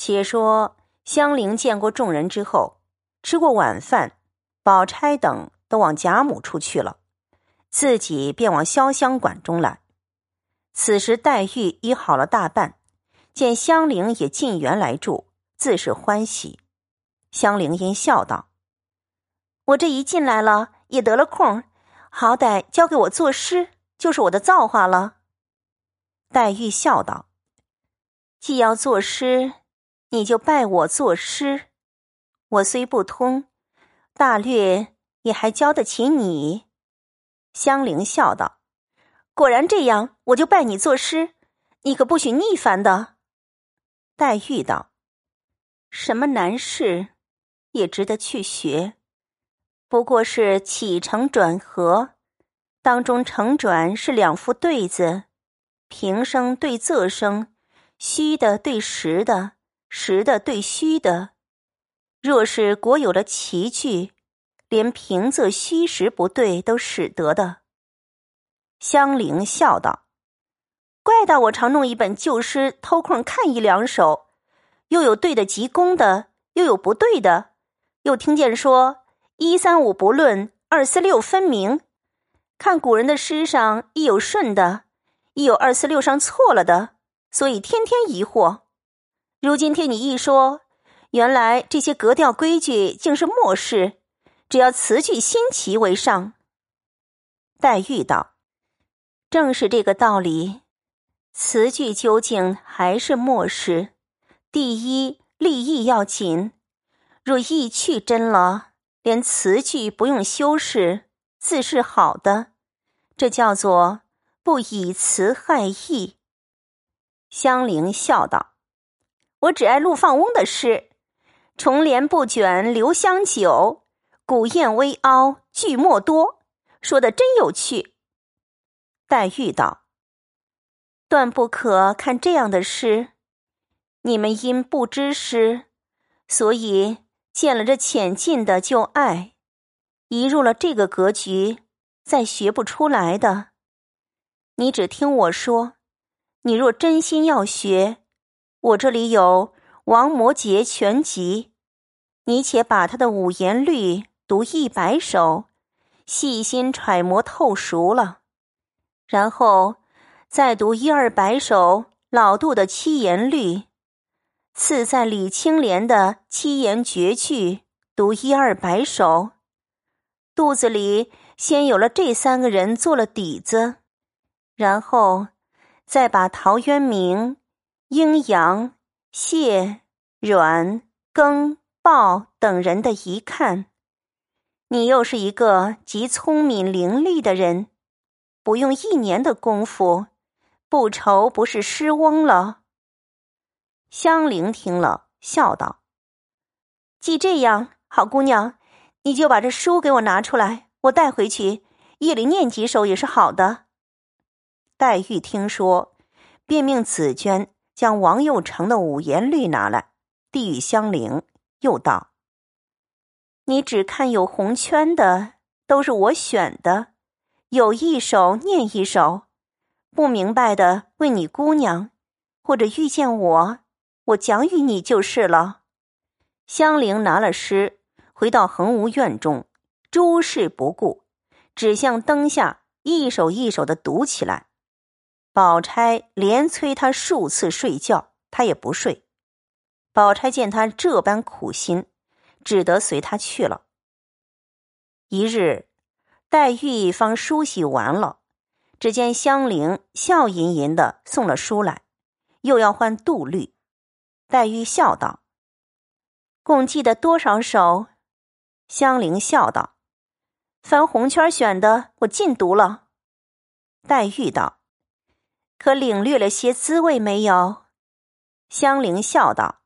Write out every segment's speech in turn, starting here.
且说香菱见过众人之后，吃过晚饭，宝钗等都往贾母处去了，自己便往潇湘馆中来。此时黛玉已好了大半，见香菱也进园来住，自是欢喜。香菱因笑道：“我这一进来了，也得了空，好歹交给我作诗，就是我的造化了。”黛玉笑道：“既要作诗。”你就拜我作诗，我虽不通，大略也还教得起你。香菱笑道：“果然这样，我就拜你作诗，你可不许逆反的。”黛玉道：“什么难事，也值得去学，不过是起承转合，当中承转是两副对子，平声对仄声，虚的对实的。”实的对虚的，若是果有了奇句，连平仄虚实不对都使得的。香菱笑道：“怪到我常弄一本旧诗，偷空看一两首，又有对的极工的，又有不对的，又听见说一三五不论，二四六分明。看古人的诗上亦有顺的，亦有二四六上错了的，所以天天疑惑。”如今听你一说，原来这些格调规矩竟是末世，只要词句新奇为上。黛玉道：“正是这个道理，词句究竟还是末世。第一立意要紧，若意趣真了，连词句不用修饰，自是好的。这叫做不以词害意。”香菱笑道。我只爱陆放翁的诗，“重帘不卷留香久，古砚微凹句墨多”，说的真有趣。黛玉道：“断不可看这样的诗。你们因不知诗，所以见了这浅近的就爱，一入了这个格局，再学不出来的。你只听我说，你若真心要学。”我这里有《王摩诘全集》，你且把他的五言律读一百首，细心揣摩透熟了，然后再读一二百首老杜的七言律，次在李青莲的七言绝句读一二百首，肚子里先有了这三个人做了底子，然后再把陶渊明。阴阳、谢、阮、庚、鲍等人的一看，你又是一个极聪明伶俐的人，不用一年的功夫，不愁不是诗翁了。香菱听了，笑道：“既这样，好姑娘，你就把这书给我拿出来，我带回去，夜里念几首也是好的。”黛玉听说，便命紫鹃。将王佑成的五言律拿来，递与香菱，又道：“你只看有红圈的，都是我选的，有一首念一首，不明白的问你姑娘，或者遇见我，我讲与你就是了。”香菱拿了诗，回到恒芜院中，诸事不顾，只向灯下一首一首的读起来。宝钗连催他数次睡觉，他也不睡。宝钗见他这般苦心，只得随他去了。一日，黛玉方梳洗完了，只见香菱笑吟吟的送了书来，又要换杜律。黛玉笑道：“共记得多少首？”香菱笑道：“凡红圈选的，我尽读了。”黛玉道。可领略了些滋味没有？香菱笑道：“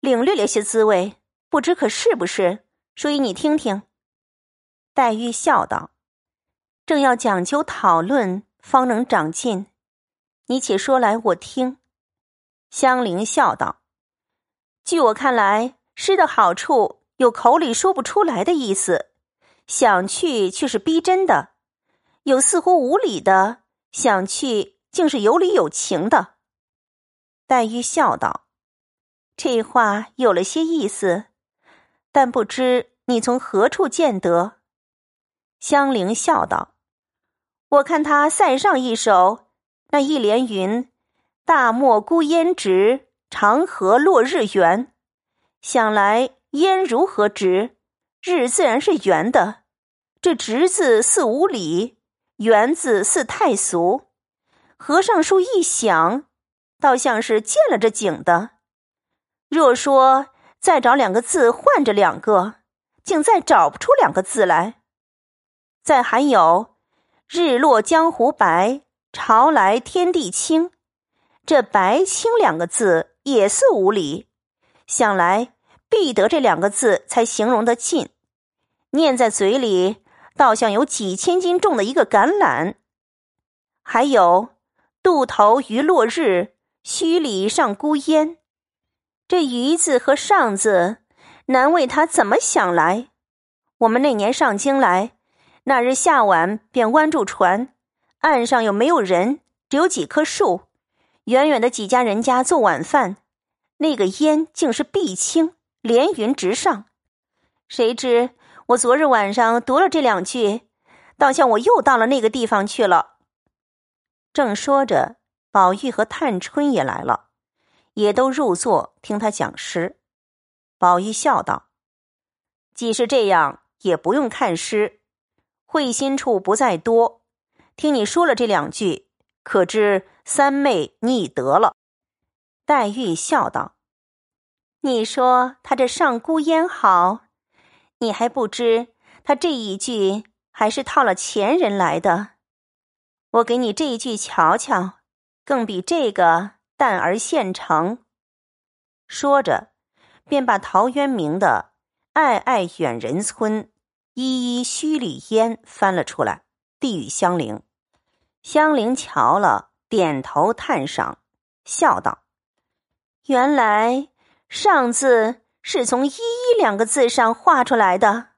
领略了些滋味，不知可是不是？说与你听听。”黛玉笑道：“正要讲究讨论，方能长进。你且说来，我听。”香菱笑道：“据我看来，诗的好处有口里说不出来的意思，想去却是逼真的；有似乎无理的，想去。”竟是有理有情的。黛玉笑道：“这话有了些意思，但不知你从何处见得？”香菱笑道：“我看他塞上一首，那一联云：‘大漠孤烟直，长河落日圆。’想来烟如何直？日自然是圆的。这直字似无理，圆字似太俗。和尚书一想，倒像是见了这景的。”若说再找两个字换着两个，竟再找不出两个字来。再还有“日落江湖白，潮来天地清”，这“白清”两个字也似无理。想来必得这两个字才形容得尽，念在嘴里，倒像有几千斤重的一个橄榄。还有“渡头余落日，墟里上孤烟”。这“鱼”字和“上”字，难为他怎么想来。我们那年上京来，那日下晚便弯住船，岸上又没有人，只有几棵树，远远的几家人家做晚饭。那个烟竟是碧青，连云直上。谁知我昨日晚上读了这两句，倒像我又到了那个地方去了。正说着，宝玉和探春也来了。也都入座听他讲诗，宝玉笑道：“既是这样，也不用看诗，会心处不在多。听你说了这两句，可知三妹你已得了。”黛玉笑道：“你说他这上孤烟好，你还不知他这一句还是套了前人来的。我给你这一句瞧瞧，更比这个。”淡而现成。说着，便把陶渊明的“爱爱远人村，依依墟里烟”翻了出来，递与香菱。香菱瞧了，点头叹赏，笑道：“原来‘上’字是从‘依依’两个字上画出来的。”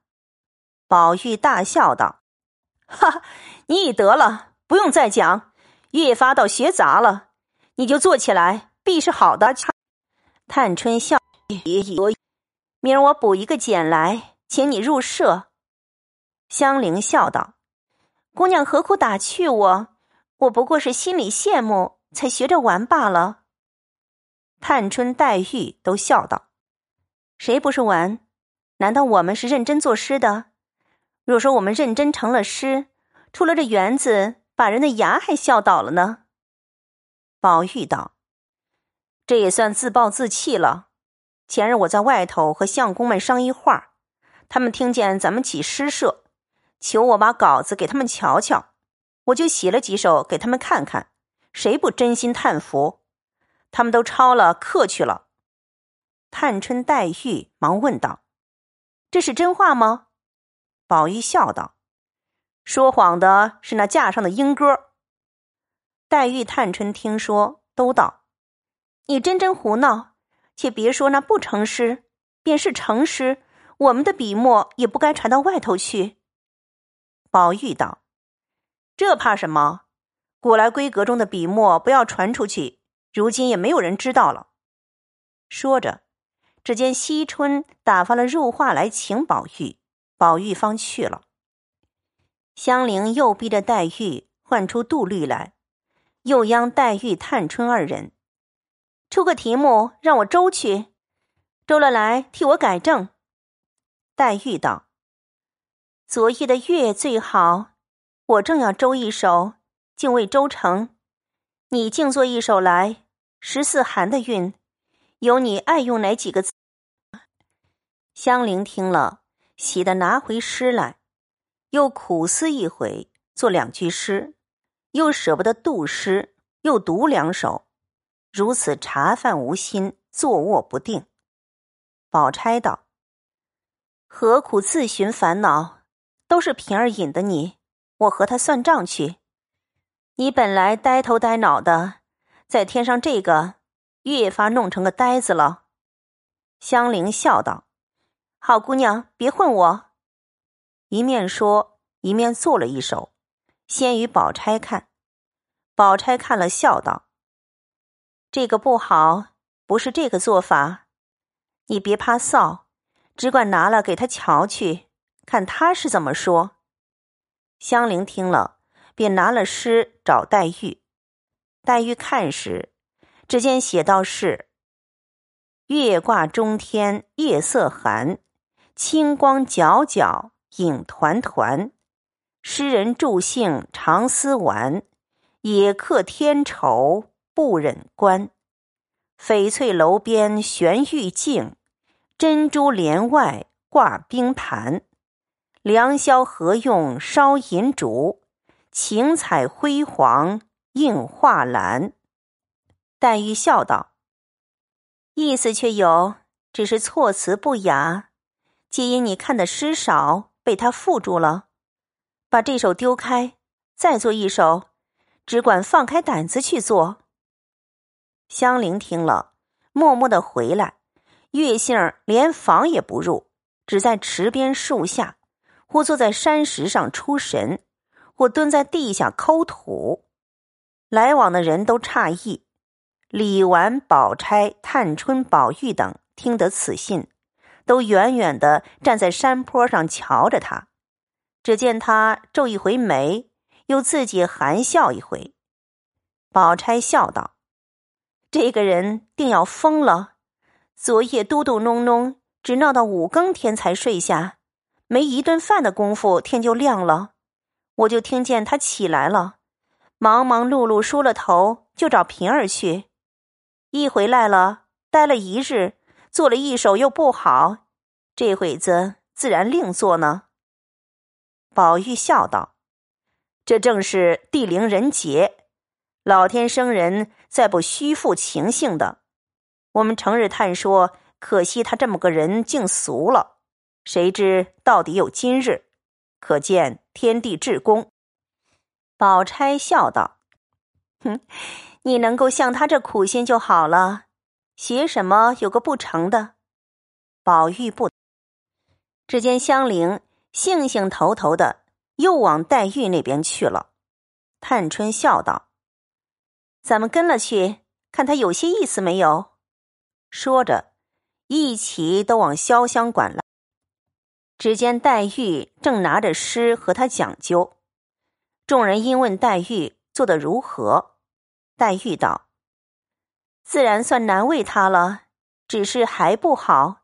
宝玉大笑道：“哈哈，你已得了，不用再讲。越发倒学杂了。”你就坐起来，必是好的。探春笑：“明儿我补一个简来，请你入社。”香菱笑道：“姑娘何苦打趣我？我不过是心里羡慕，才学着玩罢了。”探春、黛玉都笑道：“谁不是玩？难道我们是认真作诗的？若说我们认真成了诗，出了这园子，把人的牙还笑倒了呢？”宝玉道：“这也算自暴自弃了。前日我在外头和相公们商议话，他们听见咱们起诗社，求我把稿子给他们瞧瞧，我就写了几首给他们看看，谁不真心叹服？他们都抄了刻去了。”探春、黛玉忙问道：“这是真话吗？”宝玉笑道：“说谎的是那架上的莺歌。”黛玉、探春听说，都道：“你真真胡闹！且别说那不成诗，便是成诗，我们的笔墨也不该传到外头去。”宝玉道：“这怕什么？古来闺阁中的笔墨不要传出去，如今也没有人知道了。”说着，只见惜春打发了入画来请宝玉，宝玉方去了。香菱又逼着黛玉唤出杜律来。又央黛玉、探春二人出个题目，让我周去，周了来替我改正。黛玉道：“昨夜的月最好，我正要周一首，竟未周成。你静作一首来，十四寒的韵，有你爱用哪几个字？”香菱听了，喜得拿回诗来，又苦思一回，作两句诗。又舍不得杜诗，又读两首，如此茶饭无心，坐卧不定。宝钗道：“何苦自寻烦恼？都是平儿引的你，我和他算账去。你本来呆头呆脑的，再添上这个，越发弄成个呆子了。”香菱笑道：“好姑娘，别混我。”一面说，一面做了一首。先与宝钗看，宝钗看了，笑道：“这个不好，不是这个做法。你别怕臊，只管拿了给他瞧去，看他是怎么说。”香菱听了，便拿了诗找黛玉。黛玉看时，只见写道是：“月挂中天夜色寒，清光皎皎影团团。诗人助兴常思玩，也客添愁不忍观。翡翠楼边悬玉镜，珍珠帘外挂冰盘。良宵何用烧银烛？晴彩辉煌映画栏。”黛玉笑道：“意思却有，只是措辞不雅，皆因你看的诗少，被他缚住了。把这首丢开，再做一首，只管放开胆子去做。”香菱听了，默默的回来。月杏儿连房也不入，只在池边树下，或坐在山石上出神，或蹲在地下抠土。来往的人都诧异。李纨、宝钗、探春、宝玉等听得此信，都远远的站在山坡上瞧着他。只见他皱一回眉，又自己含笑一回。宝钗笑道。这个人定要疯了！昨夜嘟嘟哝哝，直闹到五更天才睡下，没一顿饭的功夫，天就亮了。我就听见他起来了，忙忙碌碌梳了头，就找平儿去。一回来了，待了一日，做了一手又不好，这会子自然另做呢。宝玉笑道：“这正是地灵人杰。”老天生人，再不虚负情性的，我们成日叹说，可惜他这么个人竟俗了。谁知到底有今日，可见天地至公。宝钗笑道：“哼，你能够像他这苦心就好了，写什么有个不成的？”宝玉不，只见香菱兴兴头头的，又往黛玉那边去了。探春笑道。咱们跟了去，看他有些意思没有。说着，一起都往潇湘馆来。只见黛玉正拿着诗和他讲究。众人因问黛玉做得如何，黛玉道：“自然算难为他了，只是还不好。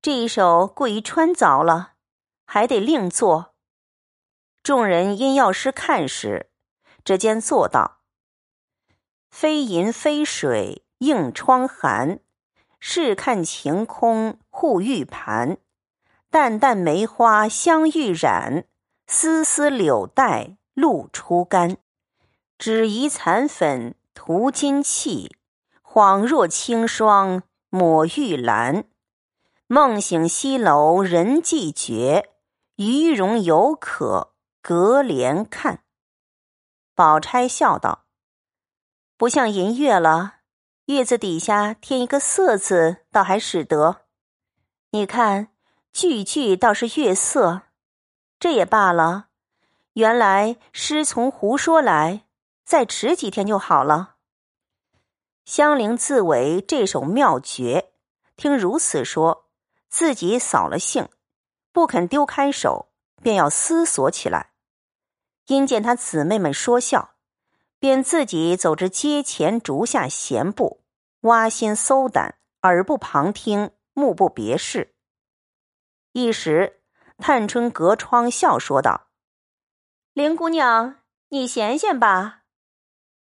这一首过于穿凿了，还得另做。”众人因药师看时，只见做道。飞银飞水映窗寒，试看晴空护玉盘。淡淡梅花香欲染，丝丝柳带露初干。只疑残粉涂金器，恍若清霜抹玉兰。梦醒西楼人寂绝，余容犹可隔帘看。宝钗笑道。不像银月了，月字底下添一个色字，倒还使得。你看句句倒是月色，这也罢了。原来诗从胡说来，再迟几天就好了。香菱自为这首妙绝，听如此说，自己扫了兴，不肯丢开手，便要思索起来。因见他姊妹们说笑。便自己走至街前竹下闲步，挖心搜胆，耳不旁听，目不别视。一时，探春隔窗笑说道：“林姑娘，你闲闲吧。”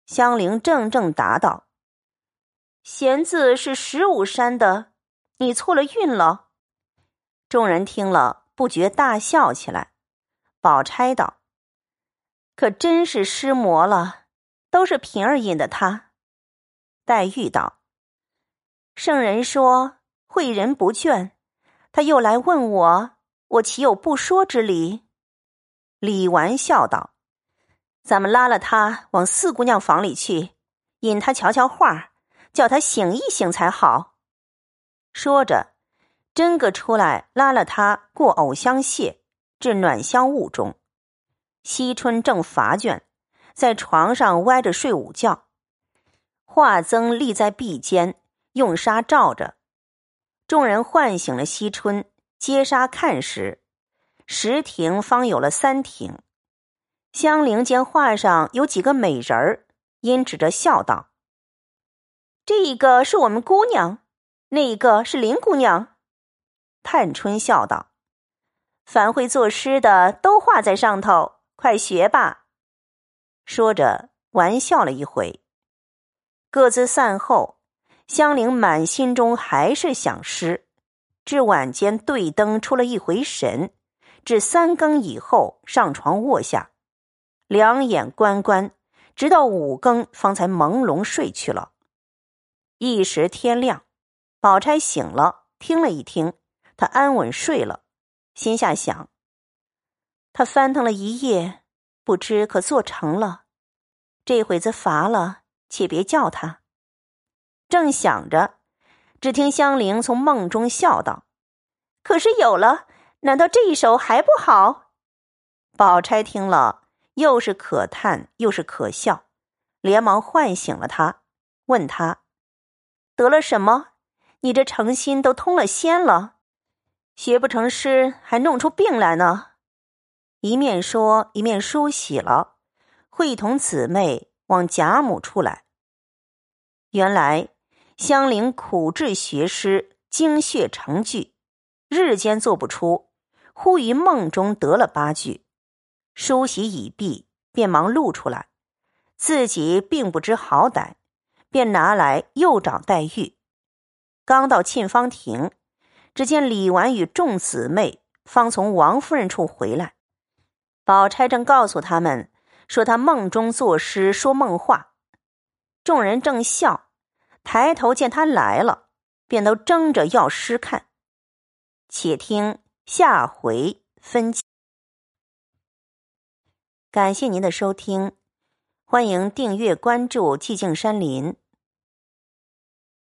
香菱怔怔答道：“闲字是十五山的，你错了韵了。”众人听了，不觉大笑起来。宝钗道：“可真是失魔了。”都是平儿引的他。黛玉道：“圣人说诲人不倦，他又来问我，我岂有不说之理？”李纨笑道：“咱们拉了他往四姑娘房里去，引他瞧瞧画儿，叫他醒一醒才好。”说着，真个出来拉了他过藕香榭，至暖香坞中。惜春正乏倦。在床上歪着睡午觉，画曾立在壁间，用纱罩着。众人唤醒了惜春，揭纱看时，十亭方有了三亭。香菱见画上有几个美人儿，因指着笑道：“这一个是我们姑娘，那一个是林姑娘。”探春笑道：“凡会作诗的都画在上头，快学吧。”说着玩笑了一回。各自散后，香菱满心中还是想诗，至晚间对灯出了一回神，至三更以后上床卧下，两眼关关，直到五更方才朦胧睡去了。一时天亮，宝钗醒了，听了一听。她安稳睡了，心下想：他翻腾了一夜，不知可做成了。这会子乏了，且别叫他。正想着，只听香菱从梦中笑道：“可是有了，难道这一首还不好？”宝钗听了，又是可叹又是可笑，连忙唤醒了他，问他：“得了什么？你这诚心都通了仙了？”学不成诗，还弄出病来呢。一面说，一面梳洗了，会同姊妹往贾母处来。原来香菱苦志学诗，精血成句，日间做不出，忽于梦中得了八句，梳洗已毕，便忙露出来，自己并不知好歹，便拿来又找黛玉。刚到沁芳亭。只见李纨与众姊妹方从王夫人处回来，宝钗正告诉他们说他梦中作诗说梦话，众人正笑，抬头见他来了，便都争着要诗看。且听下回分解。感谢您的收听，欢迎订阅关注寂静山林。